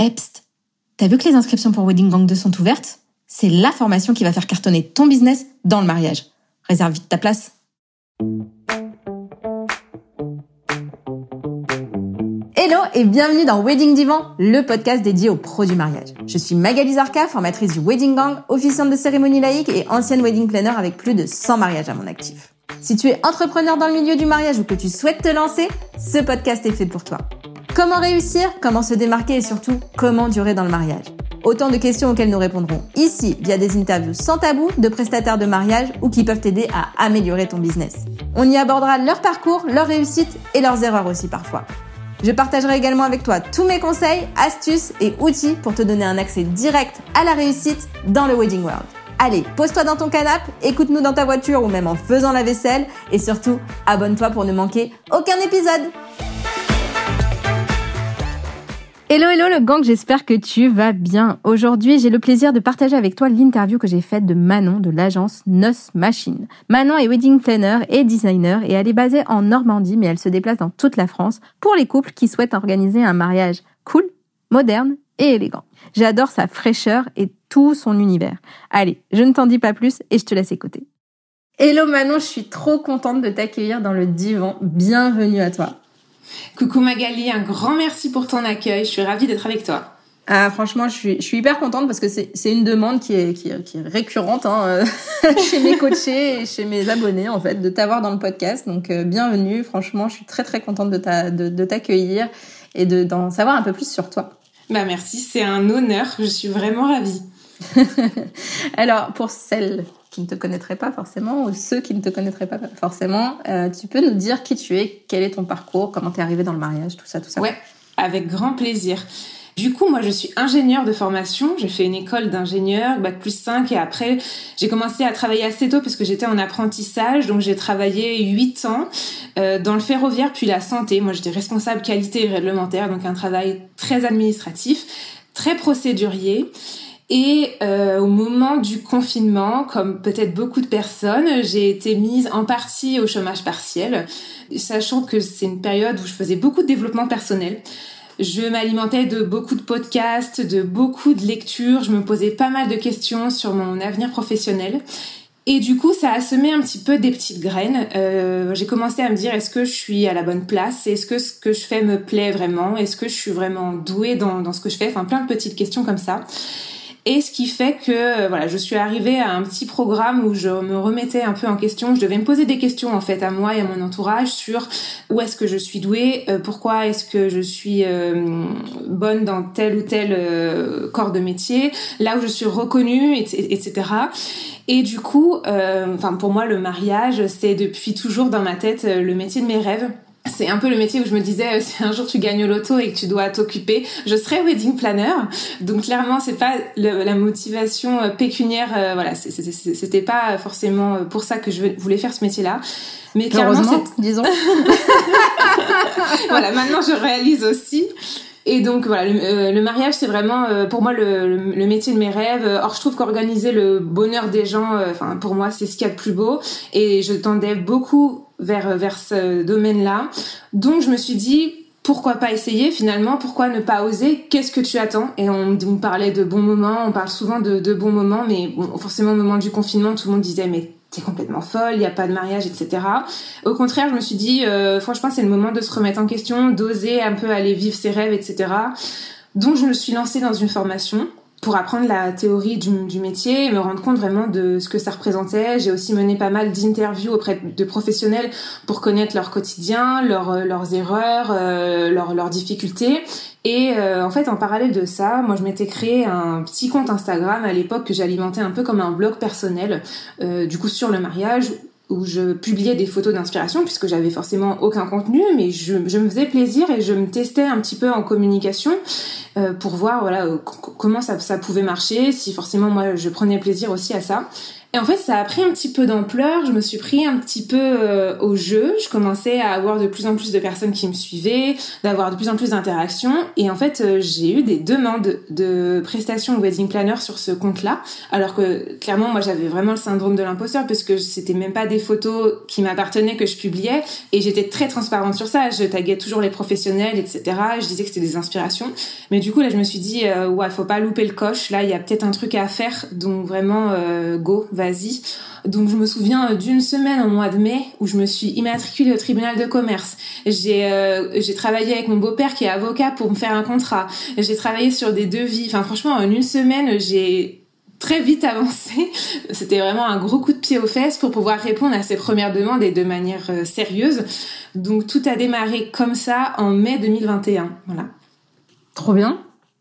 Epst, t'as vu que les inscriptions pour Wedding Gang 2 sont ouvertes? C'est la formation qui va faire cartonner ton business dans le mariage. Réserve vite ta place. Hello et bienvenue dans Wedding Divan, le podcast dédié aux pros du mariage. Je suis Magali Zarka, formatrice du Wedding Gang, officiante de cérémonie laïque et ancienne wedding planner avec plus de 100 mariages à mon actif. Si tu es entrepreneur dans le milieu du mariage ou que tu souhaites te lancer, ce podcast est fait pour toi. Comment réussir, comment se démarquer et surtout comment durer dans le mariage? Autant de questions auxquelles nous répondrons ici via des interviews sans tabou de prestataires de mariage ou qui peuvent t'aider à améliorer ton business. On y abordera leur parcours, leurs réussites et leurs erreurs aussi parfois. Je partagerai également avec toi tous mes conseils, astuces et outils pour te donner un accès direct à la réussite dans le Wedding World. Allez, pose-toi dans ton canapé, écoute-nous dans ta voiture ou même en faisant la vaisselle et surtout, abonne-toi pour ne manquer aucun épisode. Hello, hello le gang, j'espère que tu vas bien. Aujourd'hui, j'ai le plaisir de partager avec toi l'interview que j'ai faite de Manon de l'agence Nos Machine. Manon est wedding planner et designer et elle est basée en Normandie, mais elle se déplace dans toute la France pour les couples qui souhaitent organiser un mariage cool, moderne et élégant. J'adore sa fraîcheur et tout son univers. Allez, je ne t'en dis pas plus et je te laisse écouter. Hello Manon, je suis trop contente de t'accueillir dans le divan. Bienvenue à toi. Coucou Magali, un grand merci pour ton accueil. Je suis ravie d'être avec toi. Ah, franchement, je suis, je suis hyper contente parce que c'est une demande qui est, qui est, qui est récurrente hein, euh, chez mes coachés et chez mes abonnés, en fait, de t'avoir dans le podcast. Donc, euh, bienvenue. Franchement, je suis très, très contente de t'accueillir de, et d'en savoir un peu plus sur toi. Bah, merci. C'est un honneur. Je suis vraiment ravie. Alors, pour celles qui ne te connaîtraient pas forcément ou ceux qui ne te connaîtraient pas forcément, euh, tu peux nous dire qui tu es, quel est ton parcours, comment tu es arrivé dans le mariage, tout ça, tout ça. Ouais, avec grand plaisir. Du coup, moi, je suis ingénieure de formation. J'ai fait une école d'ingénieur, bac plus 5, et après, j'ai commencé à travailler assez tôt parce que j'étais en apprentissage. Donc, j'ai travaillé 8 ans euh, dans le ferroviaire, puis la santé. Moi, j'étais responsable qualité réglementaire, donc un travail très administratif, très procédurier. Et euh, au moment du confinement, comme peut-être beaucoup de personnes, j'ai été mise en partie au chômage partiel, sachant que c'est une période où je faisais beaucoup de développement personnel. Je m'alimentais de beaucoup de podcasts, de beaucoup de lectures, je me posais pas mal de questions sur mon avenir professionnel. Et du coup, ça a semé un petit peu des petites graines. Euh, j'ai commencé à me dire est-ce que je suis à la bonne place? Est-ce que ce que je fais me plaît vraiment? Est-ce que je suis vraiment douée dans, dans ce que je fais? Enfin, plein de petites questions comme ça. Et ce qui fait que euh, voilà, je suis arrivée à un petit programme où je me remettais un peu en question. Je devais me poser des questions en fait à moi et à mon entourage sur où est-ce que je suis douée, euh, pourquoi est-ce que je suis euh, bonne dans tel ou tel corps de métier, là où je suis reconnue, etc. Et du coup, enfin pour moi le mariage c'est depuis toujours dans ma tête le métier de mes rêves c'est un peu le métier où je me disais euh, si un jour tu gagnes au loto et que tu dois t'occuper, je serai wedding planner. Donc clairement, c'est pas la motivation euh, pécuniaire. Euh, voilà, c'était pas forcément pour ça que je voulais faire ce métier-là. Mais clairement, disons. voilà, maintenant je réalise aussi. Et donc voilà, le, mariage c'est vraiment pour moi le, le, métier de mes rêves. Or je trouve qu'organiser le bonheur des gens, enfin pour moi c'est ce qu'il y a de plus beau. Et je tendais beaucoup vers, vers ce domaine-là. Donc je me suis dit, pourquoi pas essayer finalement? Pourquoi ne pas oser? Qu'est-ce que tu attends? Et on, on, parlait de bons moments, on parle souvent de, de bons moments, mais forcément au moment du confinement, tout le monde disait mais t'es complètement folle, il n'y a pas de mariage, etc. Au contraire, je me suis dit, euh, franchement, c'est le moment de se remettre en question, d'oser un peu aller vivre ses rêves, etc. Donc je me suis lancée dans une formation pour apprendre la théorie du, métier et me rendre compte vraiment de ce que ça représentait. J'ai aussi mené pas mal d'interviews auprès de professionnels pour connaître leur quotidien, leurs, leurs erreurs, euh, leurs, leurs difficultés. Et euh, en fait, en parallèle de ça, moi, je m'étais créé un petit compte Instagram à l'époque que j'alimentais un peu comme un blog personnel, euh, du coup sur le mariage, où je publiais des photos d'inspiration puisque j'avais forcément aucun contenu, mais je, me faisais plaisir et je me testais un petit peu en communication euh, pour voir voilà comment ça, ça, pouvait marcher, si forcément moi je prenais plaisir aussi à ça. Et en fait, ça a pris un petit peu d'ampleur. Je me suis pris un petit peu euh, au jeu. Je commençais à avoir de plus en plus de personnes qui me suivaient, d'avoir de plus en plus d'interactions. Et en fait, euh, j'ai eu des demandes de prestations wedding planner sur ce compte-là. Alors que clairement, moi, j'avais vraiment le syndrome de l'imposteur parce que c'était même pas des photos qui m'appartenaient que je publiais. Et j'étais très transparente sur ça. Je taguais toujours les professionnels, etc. Je disais que c'était des inspirations. Mais du coup, là, je me suis dit, euh, ouais, faut pas louper le coche. Là, il y a peut-être un truc à faire. Donc vraiment, go vas-y. Donc je me souviens d'une semaine au mois de mai où je me suis immatriculée au tribunal de commerce. J'ai euh, j'ai travaillé avec mon beau-père qui est avocat pour me faire un contrat. J'ai travaillé sur des devis. Enfin franchement en une semaine j'ai très vite avancé. C'était vraiment un gros coup de pied aux fesses pour pouvoir répondre à ces premières demandes et de manière euh, sérieuse. Donc tout a démarré comme ça en mai 2021. Voilà. Trop bien.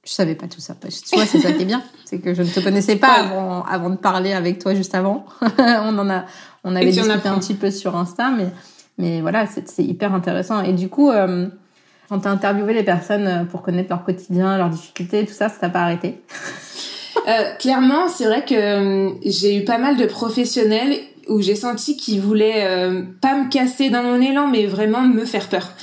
Je savais pas tout ça. Tu vois, c'est ça qui est bien, c'est que je ne te connaissais pas avant, avant de parler avec toi juste avant. on en a, on avait discuté un petit peu sur Insta, mais, mais voilà, c'est hyper intéressant. Et du coup, euh, quand tu as interviewé les personnes euh, pour connaître leur quotidien, leurs difficultés, tout ça, ça t'a pas arrêté? Euh, Clairement, c'est vrai que euh, j'ai eu pas mal de professionnels où j'ai senti qu'ils voulaient pas me casser dans mon élan, mais vraiment me faire peur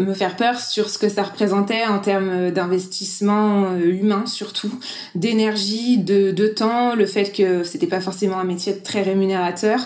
me faire peur sur ce que ça représentait en termes d'investissement euh, humain surtout, d'énergie, de, de temps, le fait que c'était pas forcément un métier très rémunérateur.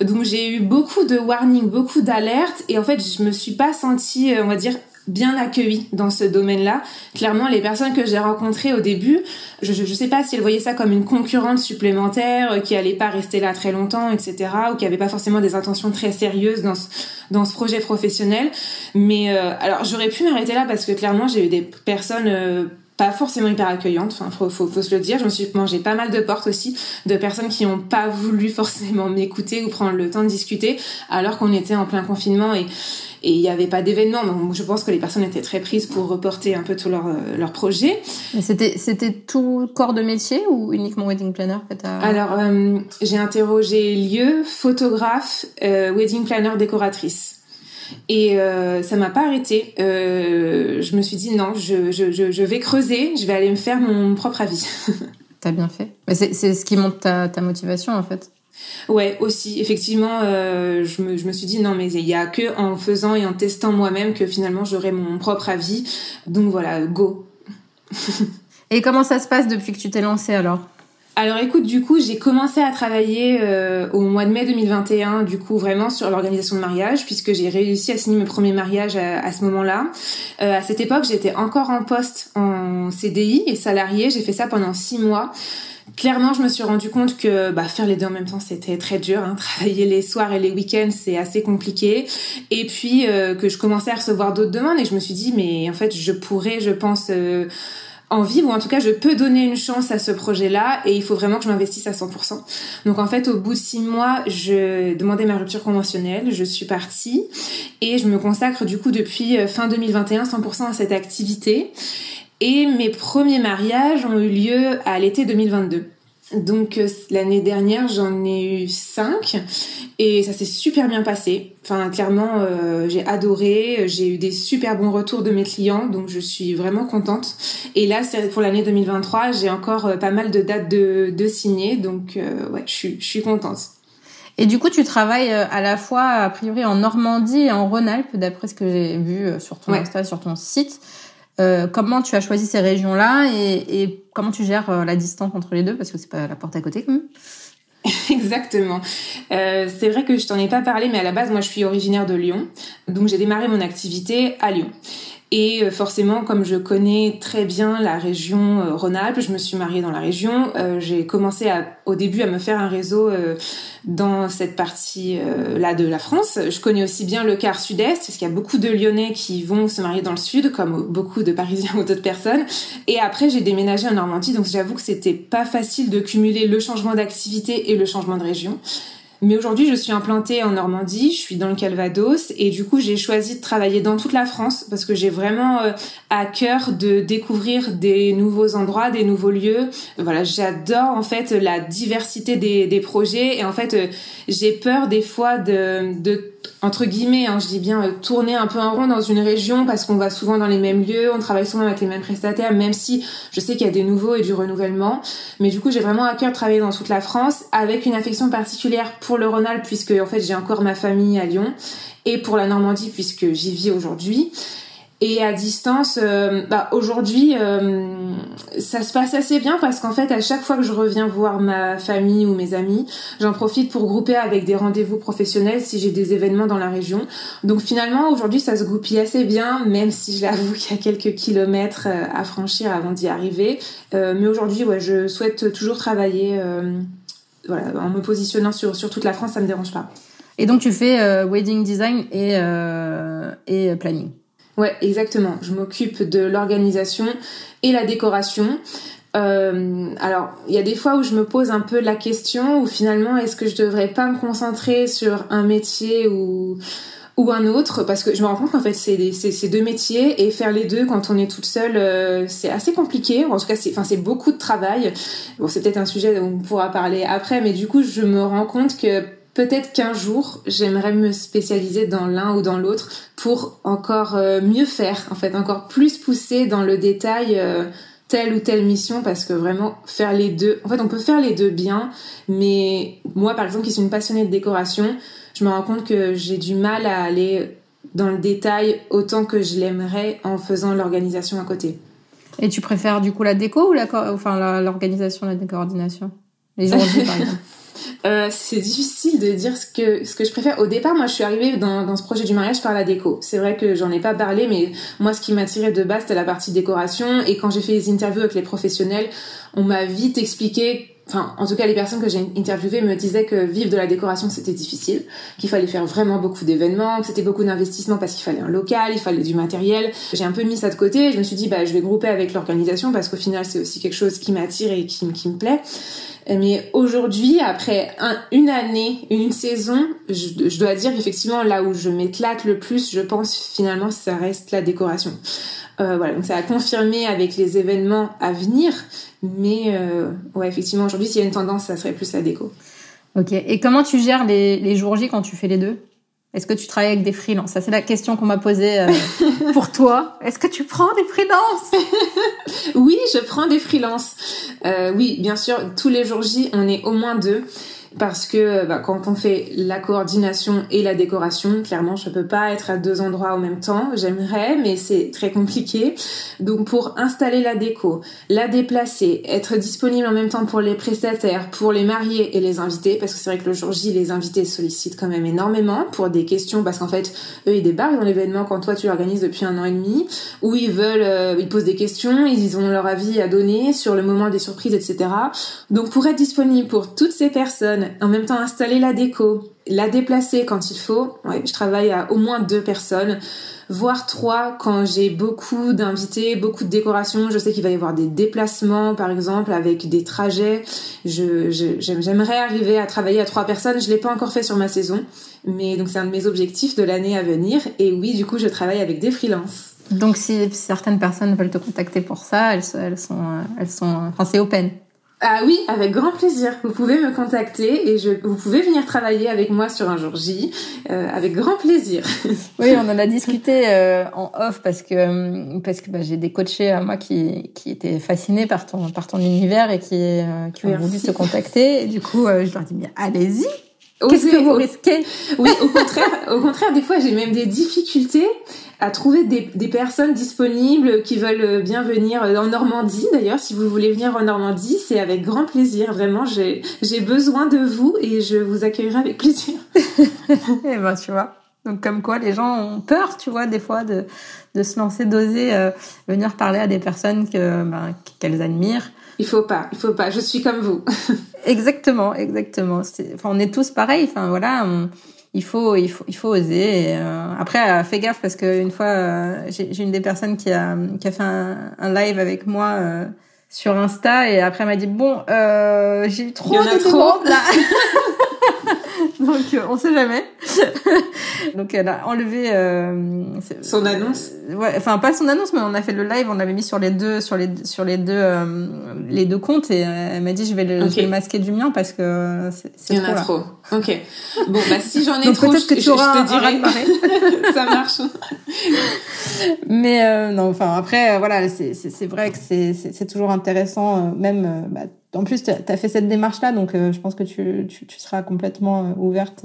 Donc j'ai eu beaucoup de warnings, beaucoup d'alertes et en fait je me suis pas sentie, euh, on va dire, bien accueilli dans ce domaine-là. Clairement, les personnes que j'ai rencontrées au début, je ne sais pas si elles voyaient ça comme une concurrente supplémentaire euh, qui allait pas rester là très longtemps, etc., ou qui avait pas forcément des intentions très sérieuses dans ce, dans ce projet professionnel. Mais euh, alors, j'aurais pu m'arrêter là parce que clairement, j'ai eu des personnes euh, pas forcément hyper accueillantes, enfin faut, faut, se le dire. Je me suis mangé pas mal de portes aussi de personnes qui ont pas voulu forcément m'écouter ou prendre le temps de discuter alors qu'on était en plein confinement et et il n'y avait pas d'événement. Donc je pense que les personnes étaient très prises pour reporter un peu tout leur, euh, leur projet. C'était, c'était tout corps de métier ou uniquement wedding planner que Alors euh, j'ai interrogé lieu, photographe, euh, wedding planner, décoratrice. Et euh, ça m'a pas arrêté. Euh, je me suis dit non, je, je, je, vais creuser, je vais aller me faire mon propre avis. T'as bien fait. C'est, c'est ce qui montre ta, ta motivation en fait. Ouais, aussi. Effectivement, euh, je, me, je me suis dit non, mais il y a que en faisant et en testant moi-même que finalement j'aurai mon propre avis. Donc voilà, go. et comment ça se passe depuis que tu t'es lancée alors? Alors écoute, du coup, j'ai commencé à travailler euh, au mois de mai 2021, du coup vraiment sur l'organisation de mariage, puisque j'ai réussi à signer mes premiers mariages à, à ce moment-là. Euh, à cette époque, j'étais encore en poste en CDI et salarié. J'ai fait ça pendant six mois clairement, je me suis rendu compte que bah, faire les deux en même temps, c'était très dur. Hein. Travailler les soirs et les week-ends, c'est assez compliqué. Et puis euh, que je commençais à recevoir d'autres demandes et je me suis dit, mais en fait, je pourrais, je pense, euh, en vivre, ou en tout cas, je peux donner une chance à ce projet-là et il faut vraiment que je m'investisse à 100%. Donc en fait, au bout de six mois, je demandais ma rupture conventionnelle, je suis partie et je me consacre du coup depuis euh, fin 2021 100% à cette activité. Et mes premiers mariages ont eu lieu à l'été 2022. Donc euh, l'année dernière, j'en ai eu cinq et ça s'est super bien passé. Enfin, clairement, euh, j'ai adoré. J'ai eu des super bons retours de mes clients, donc je suis vraiment contente. Et là, c'est pour l'année 2023, j'ai encore euh, pas mal de dates de, de signer, donc ouais, je suis, je suis contente. Et du coup, tu travailles à la fois a priori en Normandie et en Rhône-Alpes, d'après ce que j'ai vu sur ton Insta, sur ton site. Euh, comment tu as choisi ces régions-là et, et, comment tu gères euh, la distance entre les deux? Parce que c'est pas la porte à côté quand même. Exactement. Euh, c'est vrai que je t'en ai pas parlé, mais à la base, moi, je suis originaire de Lyon, donc j'ai démarré mon activité à Lyon. Et euh, forcément, comme je connais très bien la région euh, Rhône-Alpes, je me suis mariée dans la région. Euh, j'ai commencé à, au début à me faire un réseau dans cette partie-là de la France. Je connais aussi bien le quart sud-est, parce qu'il y a beaucoup de Lyonnais qui vont se marier dans le sud, comme beaucoup de Parisiens ou d'autres personnes. Et après, j'ai déménagé en Normandie, donc j'avoue que c'était pas facile de cumuler le changement d'activité et le changement de région. Mais aujourd'hui, je suis implantée en Normandie, je suis dans le Calvados et du coup, j'ai choisi de travailler dans toute la France parce que j'ai vraiment euh, à cœur de découvrir des nouveaux endroits, des nouveaux lieux. Voilà, j'adore en fait la diversité des, des projets et en fait, euh, j'ai peur des fois de, de entre guillemets, hein, je dis bien euh, tourner un peu en rond dans une région parce qu'on va souvent dans les mêmes lieux, on travaille souvent avec les mêmes prestataires, même si je sais qu'il y a des nouveaux et du renouvellement. Mais du coup, j'ai vraiment à cœur de travailler dans toute la France avec une affection particulière pour le Rhône-Alpes puisque en fait j'ai encore ma famille à Lyon et pour la Normandie puisque j'y vis aujourd'hui. Et à distance, euh, bah, aujourd'hui, euh, ça se passe assez bien parce qu'en fait, à chaque fois que je reviens voir ma famille ou mes amis, j'en profite pour grouper avec des rendez-vous professionnels si j'ai des événements dans la région. Donc finalement, aujourd'hui, ça se goupille assez bien, même si je l'avoue qu'il y a quelques kilomètres euh, à franchir avant d'y arriver. mais aujourd'hui, ouais, je souhaite toujours travailler voilà, en me positionnant sur, sur toute la France, ça me dérange pas. Et donc tu fais wedding design et, et planning Ouais, exactement. Je m'occupe de l'organisation et la décoration. Euh, alors, il y a des fois où je me pose un peu la question où finalement, est-ce que je devrais pas me concentrer sur un métier ou ou un autre? Parce que je me rends compte qu'en fait c'est c'est deux métiers et faire les deux quand on est toute seule euh, c'est assez compliqué en tout cas c'est enfin c'est beaucoup de travail bon c'est peut-être un sujet dont on pourra parler après mais du coup je me rends compte que peut-être qu'un jour, j'aimerais me spécialiser dans l'un ou dans l'autre pour encore euh, mieux faire, en fait, encore plus pousser dans le détail euh, telle ou telle mission, parce que vraiment faire les deux, en fait, on peut faire les deux bien, mais moi, par exemple, qui suis une passionnée de décoration, je me rends compte que j'ai du mal à aller dans le détail autant que je l'aimerais en faisant l'organisation à côté. Et tu préfères du coup la déco ou la, enfin l'organisation, la, la coordination Les jours par exemple euh, c'est difficile de dire ce que ce que je préfère. Au départ, moi, je suis arrivée dans, dans ce projet du mariage par la déco. C'est vrai que j'en ai pas parlé, mais moi, ce qui m'attirait de base, c'était la partie décoration. Et quand j'ai fait les interviews avec les professionnels, on m'a vite expliqué enfin en tout cas les personnes que j'ai interviewées me disaient que vivre de la décoration c'était difficile, qu'il fallait faire vraiment beaucoup d'événements, que c'était beaucoup d'investissement parce qu'il fallait un local, il fallait du matériel. J'ai un peu mis ça de côté je me suis dit bah je vais grouper avec l'organisation parce qu'au final c'est aussi quelque chose qui m'attire et qui, qui me plaît. Mais aujourd'hui, après une année, une saison, je, dois dire qu'effectivement, là où je m'éclate le plus, je pense finalement, ça reste la décoration. Euh, voilà, donc ça a confirmé avec les événements à venir. Mais euh, ouais, effectivement, aujourd'hui, s'il y a une tendance, ça serait plus la déco. Ok. Et comment tu gères les, les jours J quand tu fais les deux? Est-ce que tu travailles avec des freelances? Ça, c'est la question qu'on m'a posée euh, pour toi. Est-ce que tu prends des freelances? Oui, je prends des freelances. Euh, oui, bien sûr, tous les jours J, on est au moins deux parce que bah, quand on fait la coordination et la décoration, clairement, je peux pas être à deux endroits en même temps. J'aimerais, mais c'est très compliqué. Donc, pour installer la déco, la déplacer, être disponible en même temps pour les prestataires, pour les mariés et les invités, parce que c'est vrai que le jour J, les invités sollicitent quand même énormément pour des questions, parce qu'en fait, eux, ils débarquent dans l'événement quand toi, tu l'organises depuis un an et demi, où ils veulent, euh, ils posent des questions, ils ont leur avis à donner sur le moment des surprises, etc. Donc, pour être disponible pour toutes ces personnes, en même temps installer la déco, la déplacer quand il faut. Je travaille à au moins deux personnes, voire trois quand j'ai beaucoup d'invités, beaucoup de décorations. Je sais qu'il va y avoir des déplacements, par exemple, avec des trajets. Je, j'aimerais arriver à travailler à trois personnes. Je l'ai pas encore fait sur ma saison, mais donc c'est un de mes objectifs de l'année à venir. Et oui, du coup, je travaille avec des freelances. Donc si certaines personnes veulent te contacter pour ça, elles, elles sont, elles sont, enfin c'est open. Ah oui, avec grand plaisir. Vous pouvez me contacter et je, vous pouvez venir travailler avec moi sur un jour J, euh, avec grand plaisir. oui, on en a discuté euh, en off parce que euh, parce que bah, j'ai des coachés à moi qui qui étaient fascinés par ton par ton univers et qui qui ont voulu te contacter. Et du coup, je leur dis bien allez-y. Qu'est-ce que vous risquez? Oui, au contraire, au contraire, des fois j'ai même des difficultés à trouver des, des, personnes disponibles qui veulent bien venir en Normandie. D'ailleurs, si vous voulez venir en Normandie, c'est avec grand plaisir. Vraiment, j'ai besoin de vous et je vous accueillerai avec plaisir. eh ben, tu vois. Donc, comme quoi, les gens ont peur, tu vois, des fois, de, de se lancer, d'oser euh, venir parler à des personnes que ben, qu'elles admirent. Il faut pas, il faut pas. Je suis comme vous. exactement, exactement. Enfin, on est tous pareils. Enfin, voilà. On il faut il faut il faut oser. Euh, après euh, fais gaffe parce que une fois euh, j'ai une des personnes qui a qui a fait un, live avec moi sur Insta et après elle m'a dit bon j'ai eu trop de demandes là. Donc on sait jamais Donc elle a enlevé euh, son annonce. Ouais, enfin pas son annonce, mais on a fait le live, on l'avait mis sur les deux, sur les sur les deux euh, les deux comptes et euh, elle m'a dit je vais le, je vais le masquer du mien parce que c'est Il y en a là. trop. Ok. Bon bah si j'en ai Donc trop, je, que tu je- auras je un- te un dirai. raz-de-marée. Ça marche. Mais non, enfin après, voilà, c'est c'est vrai que c'est c'est toujours intéressant, même. bah, en plus, tu as fait cette démarche-là, donc je pense que tu, tu, tu seras complètement ouverte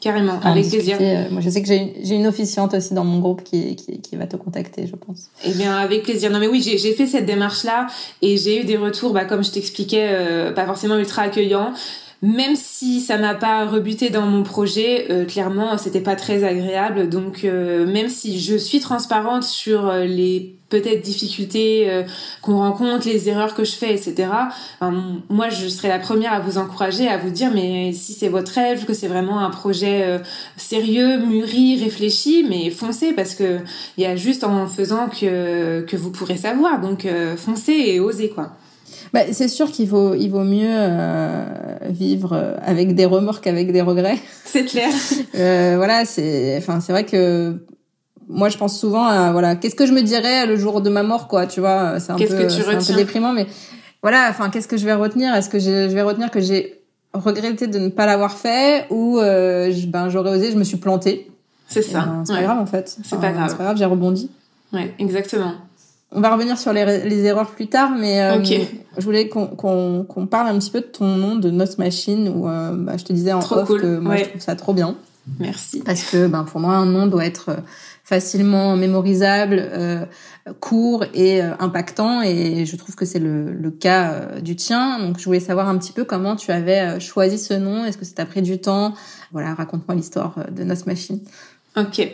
Carrément, avec discuter. plaisir. Euh, Moi, je sais que j'ai une, officiante aussi dans mon groupe qui, qui, qui va te contacter, je pense. Eh bien, avec plaisir. Non, mais oui, j'ai j'ai fait cette démarche-là et j'ai eu des retours, bah, comme je t'expliquais, euh, pas forcément ultra accueillants. Même si ça m'a pas rebuté dans mon projet, euh, clairement, c'était pas très agréable. Donc, euh, même si je suis transparente sur euh, les peut-être difficultés euh, qu'on rencontre, les erreurs que je fais, etc. moi, je serais la première à vous encourager, à vous dire, mais si c'est votre rêve, que c'est vraiment un projet euh, sérieux, mûri, réfléchi, mais foncez parce que il y a juste en faisant que que vous pourrez savoir. Donc, euh, foncez et osez quoi. Bah, c'est sûr qu'il vaut, il vaut mieux euh, vivre euh, avec des remords qu'avec des regrets. C'est clair. Euh, voilà, c'est, enfin, c'est vrai que moi, je pense souvent à, voilà, qu'est-ce que je me dirais le jour de ma mort, quoi, tu vois, c'est un peu, que tu c'est un peu déprimant, mais voilà, enfin, qu'est-ce que je vais retenir? Est-ce que je, je vais retenir que j'ai regretté de ne pas l'avoir fait ou euh, je- ben j'aurais osé, je me suis plantée? C'est ça. ben, c'est ouais. pas grave en fait. C'est pas grave. C'est pas grave, j'ai rebondi. Ouais, exactement. On va revenir sur les, les erreurs plus tard, mais euh, je voulais qu'on qu'on qu'on parle un petit peu de ton nom de Nos Machine, où euh, bah, je te disais en Trop off cool, que moi ouais. je trouve ça trop bien. Merci. Parce que ben, pour moi, un nom doit être euh, facilement mémorisable, euh, court et euh, impactant. Et je trouve que c'est le, le cas euh, du tien. Donc je voulais savoir un petit peu comment tu avais choisi ce nom. Est-ce que ça t'a pris du temps? Voilà, raconte-moi l'histoire de Nos Machine. Ok.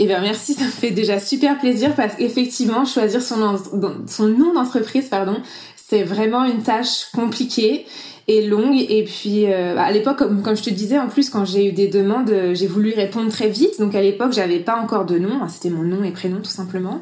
Eh bien, merci, ça me fait déjà super plaisir parce qu'effectivement, choisir son, nom d'entreprise, pardon, c'est vraiment une tâche compliquée et longue. Et puis, euh, à l'époque, comme, je te disais, en plus, quand j'ai eu des demandes, euh, j'ai voulu répondre très vite. Donc, à l'époque, j'avais pas encore de nom. C'était mon nom et prénom, tout simplement.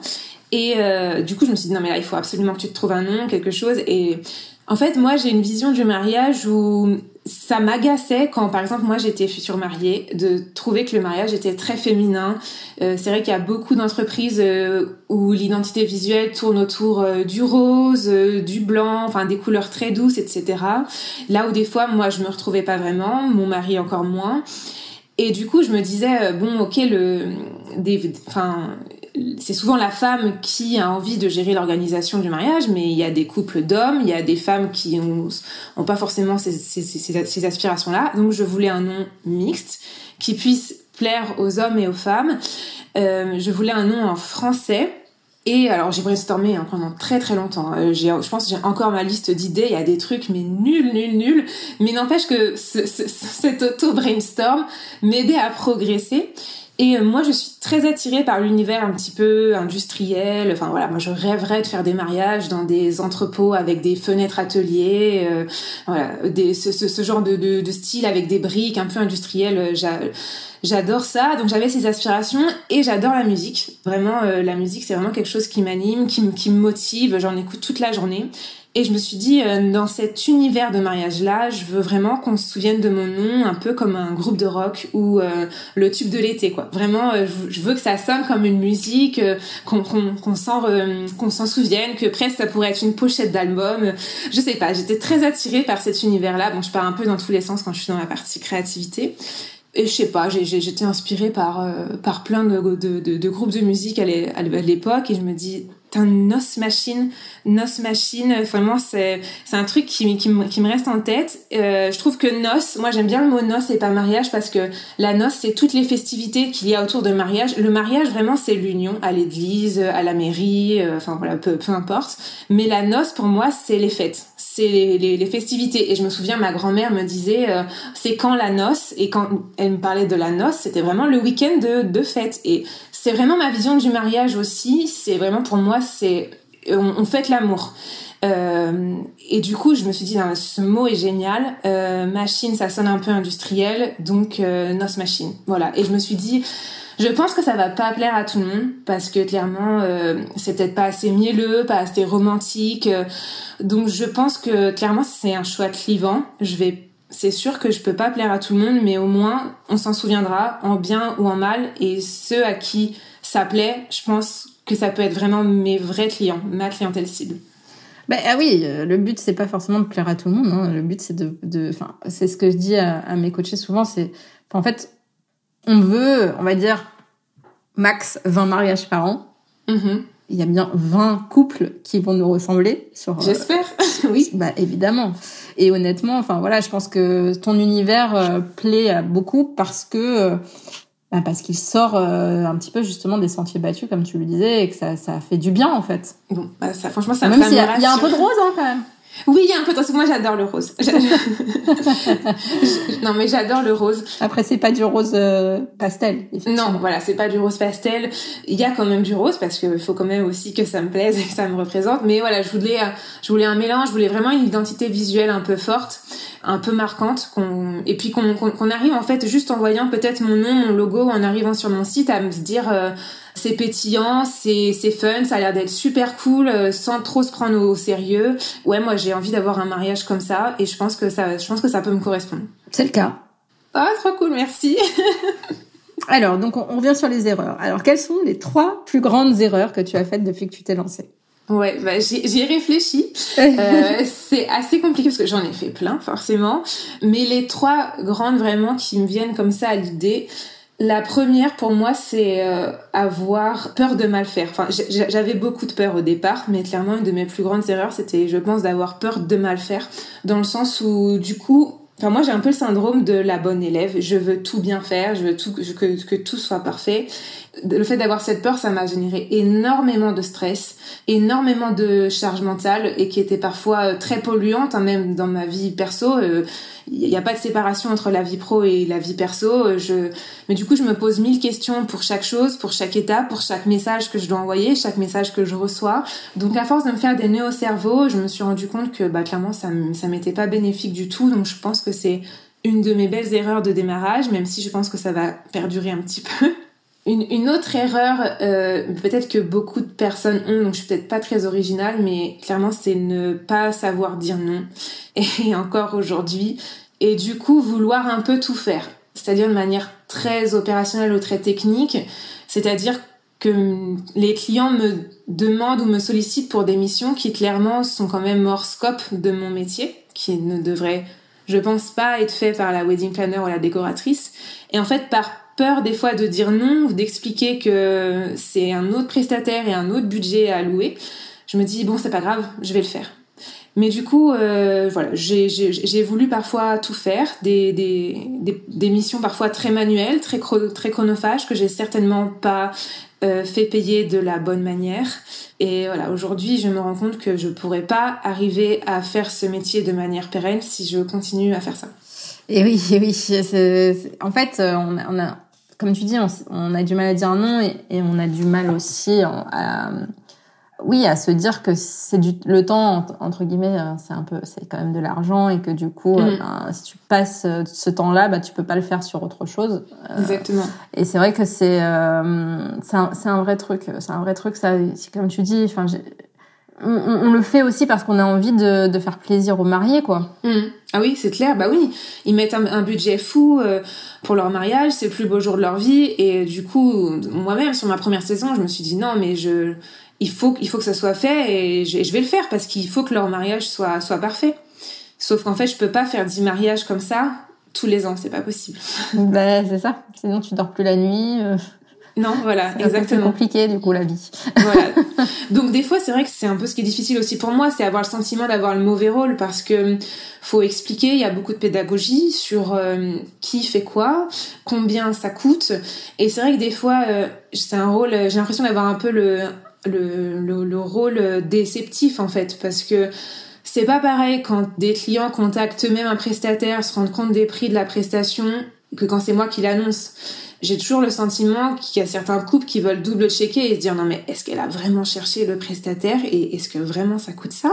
Et euh, du coup, je me suis dit, non, mais là, il faut absolument que tu te trouves un nom, quelque chose. Et en fait, moi, j'ai une vision du mariage où ça m'agaçait quand, par exemple, moi, j'étais future mariée, de trouver que le mariage était très féminin. Euh, c'est vrai qu'il y a beaucoup d'entreprises euh, où l'identité visuelle tourne autour euh, du rose, euh, du blanc, enfin des couleurs très douces, etc. Là où des fois, moi, je me retrouvais pas vraiment, mon mari encore moins. Et du coup, je me disais, bon, ok, le, des, enfin, c'est souvent la femme qui a envie de gérer l'organisation du mariage, mais il y a des couples d'hommes, il y a des femmes qui ont, ont pas forcément ces, aspirations-là. Donc, je voulais un nom mixte qui puisse plaire aux hommes et aux femmes. Euh, je voulais un nom en français. Et alors j'ai brainstormé hein, pendant très très longtemps. Euh, je pense j'ai encore ma liste d'idées. Il y a des trucs mais nuls, nuls, nuls. Mais n'empêche que ce, ce, cet auto brainstorm m'aidait à progresser. Et euh, moi, je suis très attirée par l'univers un petit peu industriel. Enfin voilà, moi je rêverais de faire des mariages dans des entrepôts avec des fenêtres ateliers, euh, voilà, ce, genre de, style avec des briques un peu industrielles. J'a, J'adore ça, donc j'avais ces aspirations et j'adore la musique. Vraiment, euh, la musique, c'est vraiment quelque chose qui m'anime, qui me motive. J'en écoute toute la journée. Et je me suis dit, euh, dans cet univers de mariage-là, je veux vraiment qu'on se souvienne de mon nom, un peu comme un groupe de rock ou euh, le tube de l'été, quoi. Vraiment, euh, je veux que ça sonne comme une musique, euh, qu'on qu'on qu'on s'en s'en souvienne, que presque ça pourrait être une pochette d'album. Je sais pas, j'étais très attirée par cet univers-là. Bon, je pars un peu dans tous les sens quand je suis dans la partie créativité. Et je sais pas, j'étais inspirée par euh, par plein de, de, de, groupes de musique à l'époque et je me dis Nos Machine, Nos Machine, vraiment c'est un truc qui, qui, qui me reste en tête. Euh, je trouve que noce, moi j'aime bien le mot noce et pas mariage parce que la noce c'est toutes les festivités qu'il y a autour de mariage. Le mariage vraiment c'est l'union à l'église, à la mairie, euh, enfin voilà peu, peu importe. Mais la noce pour moi c'est les fêtes, c'est les, les, les, festivités. Et je me souviens ma grand-mère me disait euh, c'est quand la noce? Et quand elle me parlait de la noce c'était vraiment le week-end de, de fête et c'est vraiment ma vision du mariage aussi. C'est vraiment pour moi, c'est on, on fête l'amour. Euh, et du coup, je me suis dit, ce mot est génial. Euh, machine, ça sonne un peu industriel, donc euh, nos machine. Voilà. Et je me suis dit, je pense que ça va pas plaire à tout le monde parce que clairement, c'est peut-être pas assez mielleux, pas assez romantique. donc, je pense que clairement, c'est un choix clivant. Je vais c'est sûr que je peux pas plaire à tout le monde, mais au moins on s'en souviendra en bien ou en mal. Et ceux à qui ça plaît, je pense que ça peut être vraiment mes vrais clients, ma clientèle cible. Bah, ah oui, euh, le but c'est pas forcément de plaire à tout le monde. Hein. Le but c'est de, enfin, c'est ce que je dis à, mes coachés souvent. C'est, en fait, on veut, on va dire, max 20 mariages par an. Mm-hmm. Il y a bien 20 couples qui vont nous ressembler. Sur, euh, J'espère, oui. Bah évidemment. Et honnêtement, enfin voilà, je pense que ton univers euh, plaît beaucoup parce que bah, parce qu'il sort euh, un petit peu justement des sentiers battus, comme tu le disais, et que ça, ça fait du bien en fait. Bon, bah, ça, franchement, ça Même s'il y, a un peu de rose hein, quand même. Oui, il y a un peu de rose. Moi, j'adore le rose. non, mais j'adore le rose. Après, c'est pas du rose euh, pastel. Non, voilà, c'est pas du rose pastel. Il y a quand même du rose parce qu'il faut quand même aussi que ça me plaise et que ça me représente. Mais voilà, je voulais, euh, je voulais un mélange. Je voulais vraiment une identité visuelle un peu forte un peu marquante qu'on et puis qu'on arrive en fait juste en voyant peut-être mon nom mon logo en arrivant sur mon site à me dire euh, c'est pétillant c'est c'est fun ça a l'air d'être super cool euh, sans trop se prendre au sérieux. Ouais moi j'ai envie d'avoir un mariage comme ça et je pense que ça je pense que ça peut me correspondre. C'est le cas. Ah trop cool merci. Alors donc on revient sur les erreurs. Alors quelles sont les trois plus grandes erreurs que tu as faites depuis que tu t'es lancée? Ouais, bah, j'y ai réfléchi. euh, c'est assez compliqué parce que j'en ai fait plein, forcément. Mais les trois grandes vraiment qui me viennent comme ça à l'idée, la première pour moi, c'est euh, avoir peur de mal faire. Enfin, j'avais beaucoup de peur au départ, mais clairement une de mes plus grandes erreurs, c'était, je pense, d'avoir peur de mal faire, dans le sens où du coup, Enfin, moi, j'ai un peu le syndrome de la bonne élève. Je veux tout bien faire, je veux tout, que, que tout soit parfait le fait d'avoir cette peur, ça m'a généré énormément de stress, énormément de charge mentale et qui était parfois euh, très polluante, hein, même dans ma vie perso. Il euh, n'y a pas de séparation entre la vie pro et la vie perso. Euh, je... Mais du coup, je me pose mille questions pour chaque chose, pour chaque étape, pour chaque message que je dois envoyer, chaque message que je reçois. Donc, à force de me faire des nœuds au cerveau, je me suis rendu compte que, bah, clairement, ça, ça m'était pas bénéfique du tout. Donc, je pense que c'est une de mes belles erreurs de démarrage, même si je pense que ça va perdurer un petit peu. Une, une, autre erreur, euh, peut-être que beaucoup de personnes ont, donc je suis peut-être pas très originale, mais clairement c'est ne pas savoir dire non. Et encore aujourd'hui, et du coup vouloir un peu tout faire, c'est-à-dire de manière très opérationnelle ou très technique, c'est-à-dire que les clients me demandent ou me sollicitent pour des missions qui clairement sont quand même hors scope de mon métier, qui ne devraient, je pense pas, être fait par la wedding planner ou la décoratrice. Et en fait, par peur des fois de dire non ou d'expliquer que c'est un autre prestataire et un autre budget à louer, je me dis bon c'est pas grave, je vais le faire. Mais du coup, euh, voilà, j'ai voulu parfois tout faire, des, des, des, missions parfois très manuelles, très, très chronophages, que j'ai certainement pas euh, fait payer de la bonne manière. Et voilà, aujourd'hui, je me rends compte que je pourrais pas arriver à faire ce métier de manière pérenne si je continue à faire ça. Et oui, et oui. en fait, euh, on on a, comme tu dis, on, a du mal à dire non et, on a du mal aussi à, oui, à se dire que c'est du le temps entre guillemets, euh, c'est un peu, c'est quand même de l'argent et que du coup, euh, mm. ben, si tu passes euh, ce temps-là, bah tu peux pas le faire sur autre chose. Exactement. Et c'est vrai que c'est c'est un, un, vrai truc, c'est un vrai truc. Ça, comme tu dis, enfin, on, le fait aussi parce qu'on a envie de, de, faire plaisir aux mariés, quoi. Mm. Ah oui, c'est clair. Bah oui, ils mettent un, budget fou euh, pour leur mariage, c'est le plus beau jour de leur vie. Et du coup, moi-même, sur ma première saison, je me suis dit non, mais je, il faut, il faut que ça soit fait et je, je vais le faire parce qu'il faut que leur mariage soit, soit parfait. Sauf qu'en fait, je peux pas faire 10 mariages comme ça tous les ans, c'est pas possible. bah, c'est ça. Sinon, tu dors plus la nuit. Euh. Non, voilà, exactement. C'est compliqué du coup la vie. voilà. Donc des fois, c'est vrai que c'est un peu ce qui est difficile aussi pour moi, c'est avoir le sentiment d'avoir le mauvais rôle parce que faut expliquer, il y a beaucoup de pédagogie sur euh, qui fait quoi, combien ça coûte, et c'est vrai que des fois, euh, c'est un rôle, j'ai l'impression d'avoir un peu le, le, le, le rôle déceptif en fait, parce que c'est pas pareil quand des clients contactent eux-mêmes un prestataire, se rendent compte des prix de la prestation, que quand c'est moi qui l'annonce j'ai toujours le sentiment qu'il y a certains couples qui veulent double checker et se dire non mais est-ce qu'elle a vraiment cherché le prestataire et est-ce que vraiment ça coûte ça?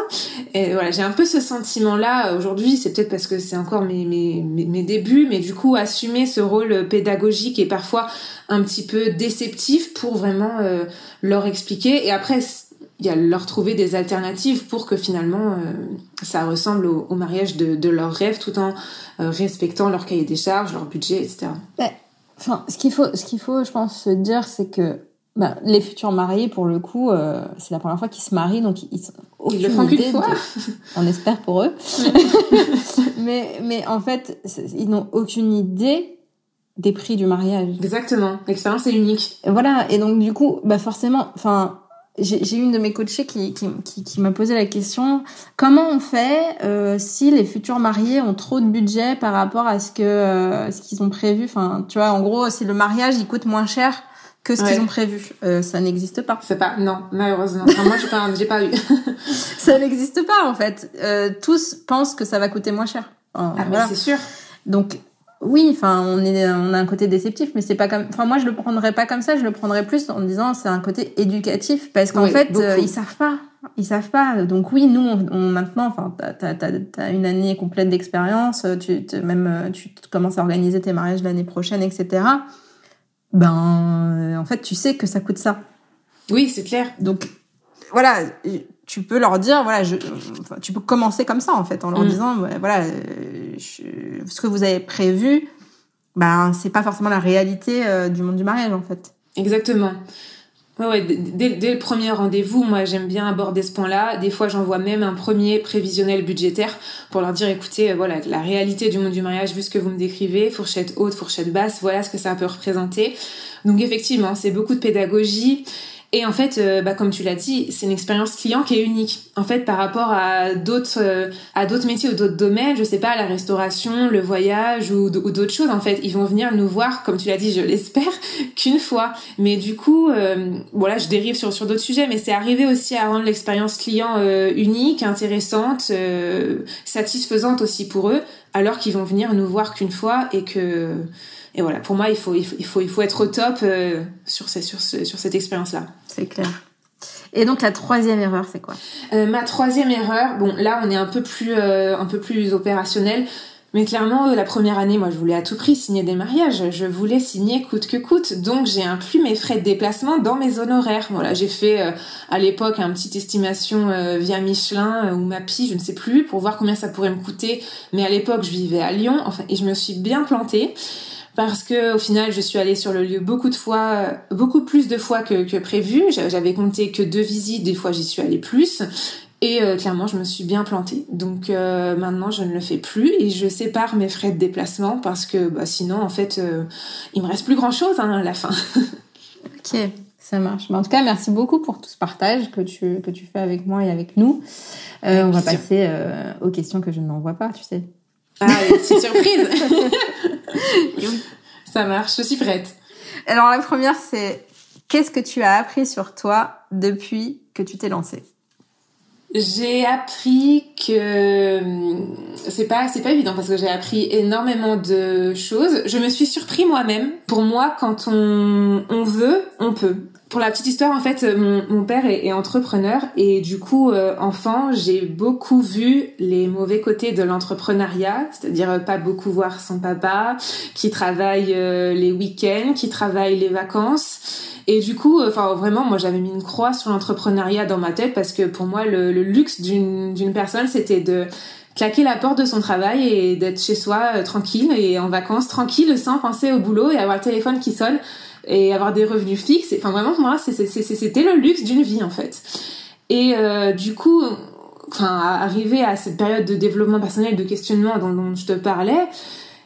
Et voilà, j'ai un peu ce sentiment là aujourd'hui, c'est peut-être parce que c'est encore mes, mes, mes, débuts, mais du coup assumer ce rôle pédagogique et parfois un petit peu déceptif pour vraiment euh, leur expliquer. Et après il y a leur trouver des alternatives pour que finalement ça ressemble au, mariage de, de leur rêve tout en respectant leur cahier des charges, leur budget, etc. Enfin, ce qu'il faut, ce qu'il faut, je pense, se dire, c'est que bah, les futurs mariés, pour le coup, euh, c'est la première fois qu'ils se marient, donc ils, ils le font fois. On espère pour eux. mais, mais en fait, ils n'ont aucune idée des prix du mariage. Exactement. L'expérience est unique. voilà. Et donc, du coup, bah forcément, enfin, j'ai une de mes coachées qui, qui, qui, qui m'a posé la question comment on fait euh, si les futurs mariés ont trop de budget par rapport à ce que euh, ce qu'ils ont prévu? Enfin tu vois en gros si le mariage il coûte moins cher que ce qu'ils ont prévu. Euh, ça n'existe pas. C'est pas, non, malheureusement. moi, j'ai pas, j'ai pas eu. ça n'existe pas, en fait. Euh, tous pensent que ça va coûter moins cher. ah, mais c'est sûr. Donc, oui, enfin, on est, on a un côté déceptif, mais c'est pas comme, enfin, moi, je le prendrais pas comme ça, je le prendrais plus en disant c'est un côté éducatif, parce qu'en fait, euh, ils savent pas. Ils savent pas. Donc oui, nous, on, maintenant, enfin, t'as, t'as, t'as une année complète d'expérience, tu, même, tu commences à organiser tes mariages l'année prochaine, etc ben euh, en fait tu sais que ça coûte ça. Oui, c'est clair. Donc voilà, tu peux leur dire voilà, je, tu peux commencer comme ça en fait en leur mm. disant voilà, euh, ce que vous avez prévu, ben c'est pas forcément la réalité euh, du monde du mariage en fait. Exactement. Ouais, dès, dès, le premier rendez-vous, moi j'aime bien aborder ce point-là. Des fois, j'envoie même un premier prévisionnel budgétaire pour leur dire écoutez, euh, voilà, la réalité du monde du mariage, vu ce que vous me décrivez, fourchette haute, fourchette basse, voilà ce que ça peut représenter. Donc effectivement, c'est beaucoup de pédagogie. Et en fait, euh, bah, comme tu l'as dit, c'est une expérience client qui est unique. En fait, par rapport à d'autres euh, à d'autres métiers ou d'autres domaines, je sais pas, la restauration, le voyage ou, d'autres choses. En fait, ils vont venir nous voir, comme tu l'as dit, je l'espère, qu'une fois. Mais du coup, euh, bon là, je dérive sur sur d'autres sujets, mais c'est arrivé aussi à rendre l'expérience client unique, intéressante, satisfaisante aussi pour eux, alors qu'ils vont venir nous voir qu'une fois et que et voilà, pour moi, il faut, il faut, il faut, être au top euh, sur, sur, sur cette expérience-là. C'est clair. Et donc la troisième erreur, c'est quoi? Euh, Ma troisième erreur, bon là on est un peu plus euh, un peu plus opérationnel, mais clairement la première année, moi je voulais à tout prix signer des mariages, je voulais signer coûte que coûte, donc j'ai inclus mes frais de déplacement dans mes honoraires. Voilà, j'ai fait à l'époque un petite estimation via Michelin ou Mapi, je ne sais plus, pour voir combien ça pourrait me coûter. Mais à l'époque je vivais à Lyon, enfin et je me suis bien plantée parce que au final je suis allée sur le lieu beaucoup de fois, beaucoup plus de fois que, que prévu. J'avais compté que deux visites, des fois j'y suis allée plus. Et euh, clairement, je me suis bien plantée. Donc euh, maintenant, je ne le fais plus et je sépare mes frais de déplacement parce que bah, sinon, en fait, euh, il me reste plus grand-chose hein, à la fin. ok, ça marche. Mais en tout cas, merci beaucoup pour tout ce partage que tu, que tu fais avec moi et avec nous. on va passer aux questions que je n'envoie pas, tu sais. Ah, une surprise Ça marche, je suis prête. Alors la première, c'est qu'est-ce que tu as appris sur toi depuis que tu t'es lancée? J'ai appris que c'est pas c'est pas évident parce que j'ai appris énormément de choses. Je me suis surpris moi-même. Pour moi, quand on, on veut, on peut pour la petite histoire, en fait, mon, père est, entrepreneur et du coup, euh, enfant, j'ai beaucoup vu les mauvais côtés de l'entrepreneuriat, c'est-à-dire euh, pas beaucoup voir son papa, qui travaille euh, les week-ends, qui travaille les vacances. Et du coup, enfin vraiment, moi j'avais mis une croix sur l'entrepreneuriat dans ma tête parce que pour moi, le, le luxe d'une personne, c'était de claquer la porte de son travail et d'être chez soi tranquille et en vacances tranquille sans penser au boulot et avoir le téléphone qui sonne et avoir des revenus fixes. Enfin, vraiment, moi, c'était le luxe d'une vie, en fait. Et euh, du coup, enfin, arriver à cette période de développement personnel, de questionnement dont, je te parlais,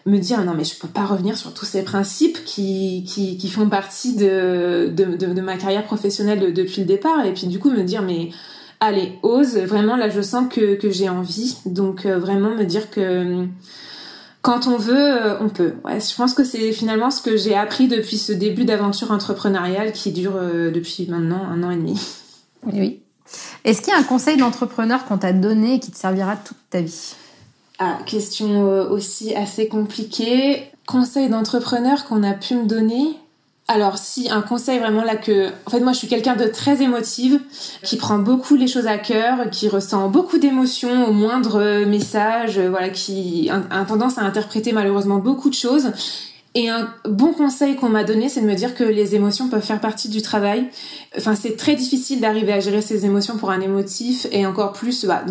me dire non mais je peux pas revenir sur tous ces principes qui, qui, font partie de, de, de, ma carrière professionnelle depuis le départ et puis du coup me dire mais allez ose vraiment là je sens que, que j'ai envie donc euh, vraiment me dire que quand on veut, euh, on peut. Ouais, je pense que c'est finalement ce que j'ai appris depuis ce début d'aventure entrepreneuriale qui dure euh, depuis maintenant un an et demi. Oui, oui. Est-ce qu'il y a un conseil d'entrepreneur qu'on t'a donné et qui te servira toute ta vie? Ah, question euh, aussi assez compliquée. Conseil d'entrepreneur qu'on a pu me donner? Alors si un conseil vraiment là que en fait moi je suis quelqu'un de très émotive qui prend beaucoup les choses à cœur qui ressent beaucoup d'émotions au moindre message voilà qui a, tendance à interpréter malheureusement beaucoup de choses Et un bon conseil qu'on m'a donné, c'est de me dire que les émotions peuvent faire partie du travail. Enfin, c'est très difficile d'arriver à gérer ses émotions pour un émotif, et encore plus, bah,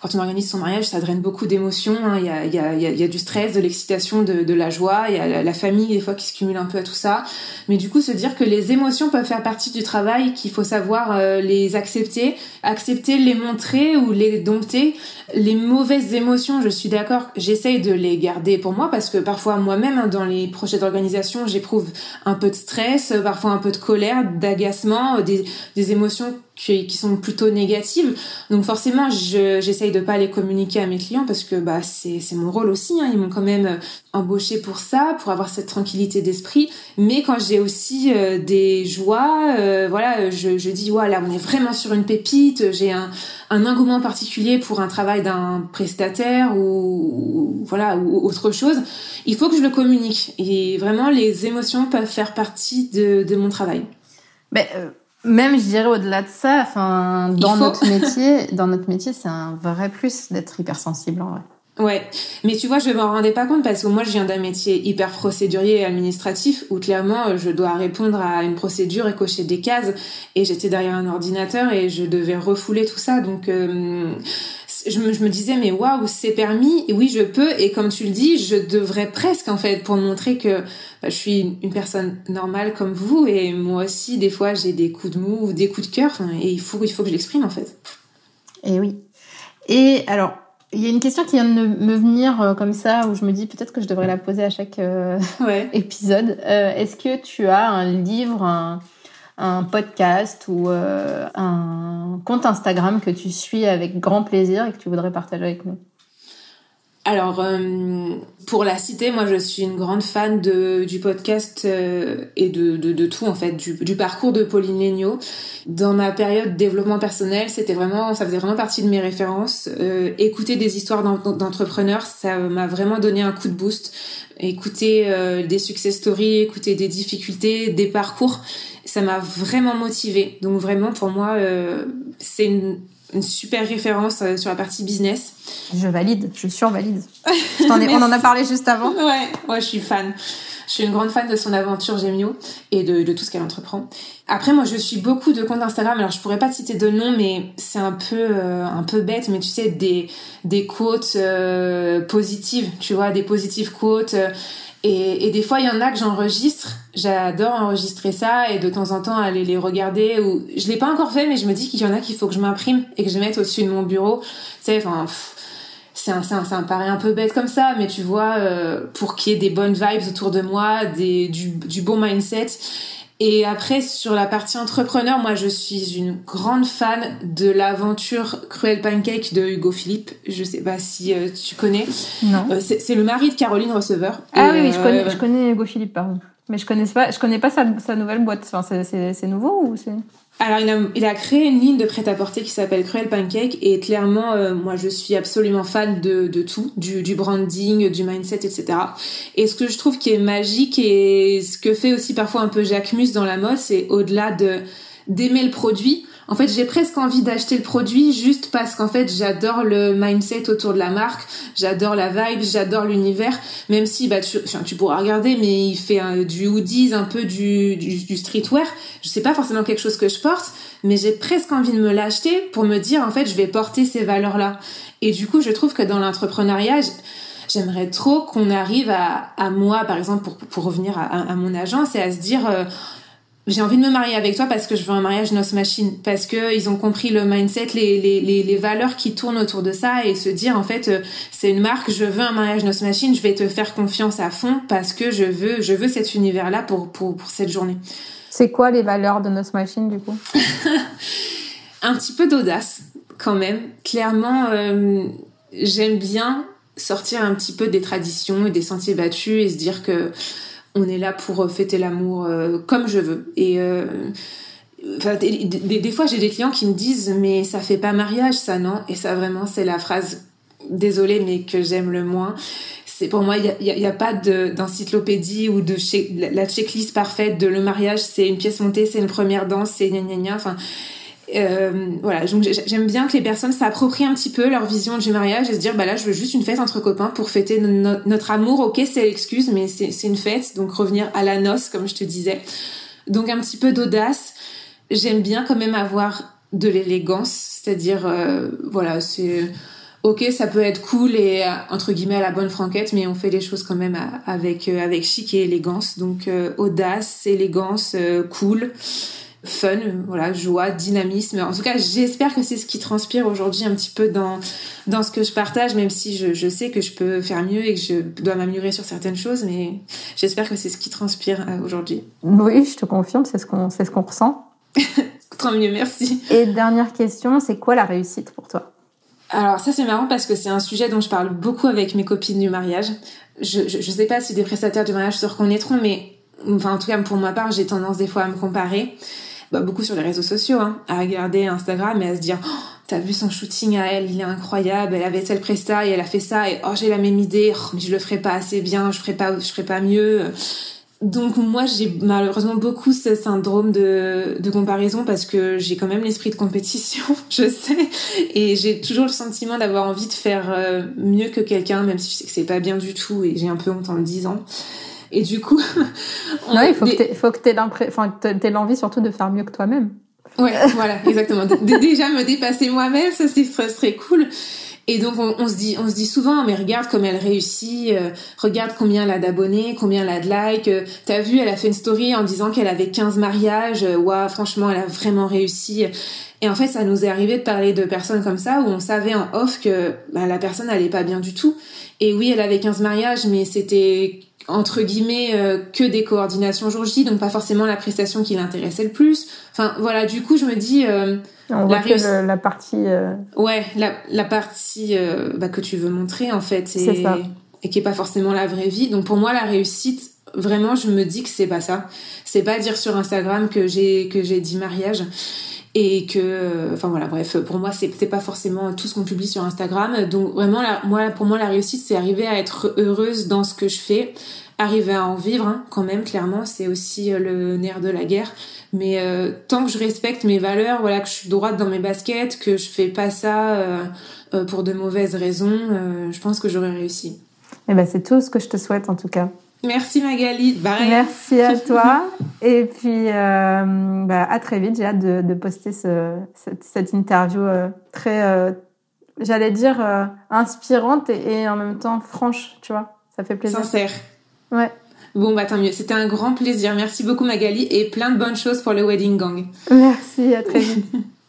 quand on organise son mariage, ça draine beaucoup d'émotions. Il, y a, du stress, de l'excitation, de, de, la joie. Il y a la, famille des fois qui se cumule un peu à tout ça. Mais du coup, se dire que les émotions peuvent faire partie du travail, qu'il faut savoir euh, les accepter, accepter les montrer ou les dompter. Les mauvaises émotions, je suis d'accord, j'essaye de les garder pour moi parce que parfois moi-même hein, dans les d'organisation, j'éprouve un peu de stress, parfois un peu de colère, d'agacement, des, des émotions qui, sont plutôt négatives. Donc forcément, j'essaye de pas les communiquer à mes clients parce que bah c'est mon rôle aussi. Hein. Ils m'ont quand même embauché pour ça, pour avoir cette tranquillité d'esprit. Mais quand j'ai aussi euh, des joies, euh, voilà, je, je dis voilà, on est vraiment sur une pépite. J'ai un, un engouement particulier pour un travail d'un prestataire ou, voilà ou autre chose. Il faut que je le communique. Et vraiment, les émotions peuvent faire partie de, de mon travail. Mais euh, même, je dirais au-delà de ça, enfin, dans notre métier, dans notre métier, c'est un vrai plus d'être hypersensible en vrai. Ouais, mais tu vois, je m'en rendais pas compte parce que moi, je viens d'un métier hyper procédurier et administratif où clairement, je dois répondre à une procédure et cocher des cases. Et j'étais derrière un ordinateur et je devais refouler tout ça. Donc, euh, je me, je me disais mais waouh c'est permis et oui je peux et comme tu le dis je devrais presque en fait pour montrer que bah, je suis une personne normale comme vous et moi aussi des fois j'ai des coups de mou ou des coups de cœur et il faut il faut que je l'exprime en fait. Et oui. Et alors il y a une question qui vient de me venir euh, comme ça où je me dis peut-être que je devrais la poser à chaque euh, ouais. épisode. Euh, est-ce que tu as un livre un un podcast ou euh, un compte Instagram que tu suis avec grand plaisir et que tu voudrais partager avec nous? Alors, euh, pour la citer, moi je suis une grande fan du podcast euh, et de, tout en fait, du, parcours de Pauline Legnaud. Dans ma période développement personnel, c'était vraiment, ça faisait vraiment partie de mes références. Écouter des histoires d'entrepreneurs, ça m'a vraiment donné un coup de boost. Écouter des success stories, écouter des difficultés, des parcours, ça m'a vraiment motivée. Donc vraiment pour moi, c'est une une super référence euh, sur la partie business. Je valide, je survalide. Je ai, on en a parlé juste avant. Ouais, ouais, je suis fan. Je suis une grande fan de son aventure Gemio et de, de tout ce qu'elle entreprend. Après, moi, je suis beaucoup de comptes Instagram. Alors, je pourrais pas te citer de nom, mais c'est un peu, euh, un peu bête. Mais tu sais, des, des quotes euh, positives, tu vois, des positives quotes. Et, des fois, il y en a que j'enregistre. J'adore enregistrer ça et de temps en temps aller les regarder. Ou je l'ai pas encore fait, mais je me dis qu'il y en a qu'il faut que je m'imprime et que je mette au-dessus de mon bureau. Tu sais, enfin, c'est un, ça, ça me paraît un peu bête comme ça, mais tu vois, euh, pour qu'il y ait des bonnes vibes autour de moi, du, du bon mindset. Et après, sur la partie entrepreneur, moi, je suis une grande fan de l'aventure Cruel Pancake de Hugo Philippe. Je sais pas si euh, tu connais. Non. Euh, c'est le mari de Caroline Receveur. Ah oui, oui, je connais, euh, je connais Hugo Philippe, pardon. Mais je connais pas, je connais pas sa, sa nouvelle boîte. Enfin, c'est nouveau ou c'est alors, il a, il créé une ligne de prêt-à-porter qui s'appelle Cruel Pancake et clairement, euh, moi, je suis absolument fan de, de tout, du, du, branding, du mindset, etc. Et ce que je trouve qui est magique et ce que fait aussi parfois un peu Jacques Mus dans la mode, c'est au-delà de d'aimer le produit, en fait, j'ai presque envie d'acheter le produit juste parce qu'en fait, j'adore le mindset autour de la marque, j'adore la vibe, j'adore l'univers, même si bah tu, tu pourras regarder, mais il fait du hoodies, un peu du, du, streetwear. Je sais pas forcément quelque chose que je porte, mais j'ai presque envie de me l'acheter pour me dire en fait, je vais porter ces valeurs-là. Et du coup, je trouve que dans l'entrepreneuriat, j'aimerais trop qu'on arrive à, à moi, par exemple, pour, pour revenir à, à, mon agence, et à se dire, euh, j'ai envie de me marier avec toi parce que je veux un mariage noce machine parce que ils ont compris le mindset les, les, les, les, valeurs qui tournent autour de ça et se dire en fait euh, c'est une marque je veux un mariage noce machine je vais te faire confiance à fond parce que je veux je veux cet univers là pour pour, pour cette journée. C'est quoi les valeurs de noce machine du coup? Un petit peu d'audace quand même. Clairement euh, j'aime bien sortir un petit peu des traditions et des sentiers battus et se dire que on est là pour euh, fêter l'amour euh, comme je veux. Et euh, des, fois, j'ai des clients qui me disent mais ça fait pas mariage, ça non? Et ça vraiment, c'est la phrase désolée mais que j'aime le moins. C'est pour moi, il n'y a, a, pas d'encyclopédie ou de la checklist parfaite de le mariage. C'est une pièce montée, c'est une première danse, c'est gna gna gna. Enfin, Euh, voilà, donc j'aime bien que les personnes s'approprient un petit peu leur vision du mariage et se dire bah là je veux juste une fête entre copains pour fêter notre amour. Ok, c'est l'excuse, mais c'est une fête, donc revenir à la noce comme je te disais. Donc un petit peu d'audace. J'aime bien quand même avoir de l'élégance, c'est-à-dire euh, voilà c'est ok ça peut être cool et entre guillemets à la bonne franquette, mais on fait les choses quand même avec euh, avec chic et élégance. Donc audace, élégance, cool fun, voilà, joie, dynamisme. En tout cas, j'espère que c'est ce qui transpire aujourd'hui un petit peu dans dans ce que je partage, même si je, je sais que je peux faire mieux et que je dois m'améliorer sur certaines choses, mais j'espère que c'est ce qui transpire euh, aujourd'hui. Oui, je te confirme, c'est ce qu'on c'est ce qu'on ressent. Tant mieux, merci. Et dernière question, c'est quoi la réussite pour toi? Alors ça c'est marrant parce que c'est un sujet dont je parle beaucoup avec mes copines du mariage. Je, je, je sais pas si des prestataires du mariage se reconnaîtront, mais enfin en tout cas pour ma part j'ai tendance des fois à me comparer bah, beaucoup sur les réseaux sociaux, hein, à regarder Instagram et à se dire oh, t'as vu son shooting à elle, il est incroyable, elle avait tel presta et elle a fait ça et oh j'ai la même idée, oh, mais je le ferai pas assez bien, je ferai pas, je ferai pas mieux. Donc moi j'ai malheureusement beaucoup ce syndrome de, de comparaison parce que j'ai quand même l'esprit de compétition, je sais, et j'ai toujours le sentiment d'avoir envie de faire euh, mieux que quelqu'un, même si je sais que c'est pas bien du tout et j'ai un peu honte en le disant. Et du coup, non, il faut que faut que t'aies l'envie surtout de faire mieux que toi-même. Ouais, voilà, exactement. déjà me dépasser moi-même, ça, ça serait cool. Et donc on, se dit, on se dit souvent, mais regarde comme elle réussit, euh, regarde combien elle a d'abonnés, combien elle a de likes. Euh, T'as vu, elle a fait une story en disant qu'elle avait 15 mariages. Waouh, franchement, elle a vraiment réussi. Et en fait, ça nous est arrivé de parler de personnes comme ça où on savait en off que bah, la personne n'allait pas bien du tout. Et oui, elle avait 15 mariages, mais c'était entre guillemets euh, que des coordinations jour J, donc pas forcément la prestation qui l'intéressait le plus. Enfin voilà, du coup je me dis euh, on voit que la partie euh, ouais la, la partie bah, que tu veux montrer en fait et, et qui est pas forcément la vraie vie. Donc pour moi la réussite vraiment je me dis que c'est pas ça. C'est pas dire sur Instagram que j'ai que j'ai 10 mariages et que enfin voilà bref pour moi c'est pas forcément tout ce qu'on publie sur Instagram. Donc vraiment moi pour moi la réussite c'est arriver à être heureuse dans ce que je fais. Arriver à en vivre hein, quand même clairement c'est aussi euh, le nerf de la guerre. Mais euh, tant que je respecte mes valeurs voilà que je suis droite dans mes baskets que je fais pas ça euh, pour de mauvaises raisons je pense que j'aurais réussi. Et eh ben c'est tout ce que je te souhaite en tout cas Merci Magali. Merci à toi. Et puis, euh, bah, à très vite. J'ai hâte de, de poster ce, cette, cette, interview euh, très, euh, j'allais dire, inspirante et, et, en même temps franche, tu vois. Ça fait plaisir. Sincère. Ouais. Bon, bah tant mieux. C'était un grand plaisir. Merci beaucoup Magali et plein de bonnes choses pour le Wedding Gang. Merci, à très vite.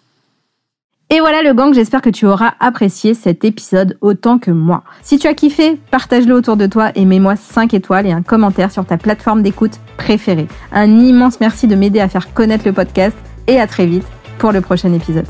Et voilà le gang, j'espère que tu auras apprécié cet épisode autant que moi. Si tu as kiffé, partage-le autour de toi et mets-moi 5 étoiles et un commentaire sur ta plateforme d'écoute préférée. Un immense merci de m'aider à faire connaître le podcast et à très vite pour le prochain épisode.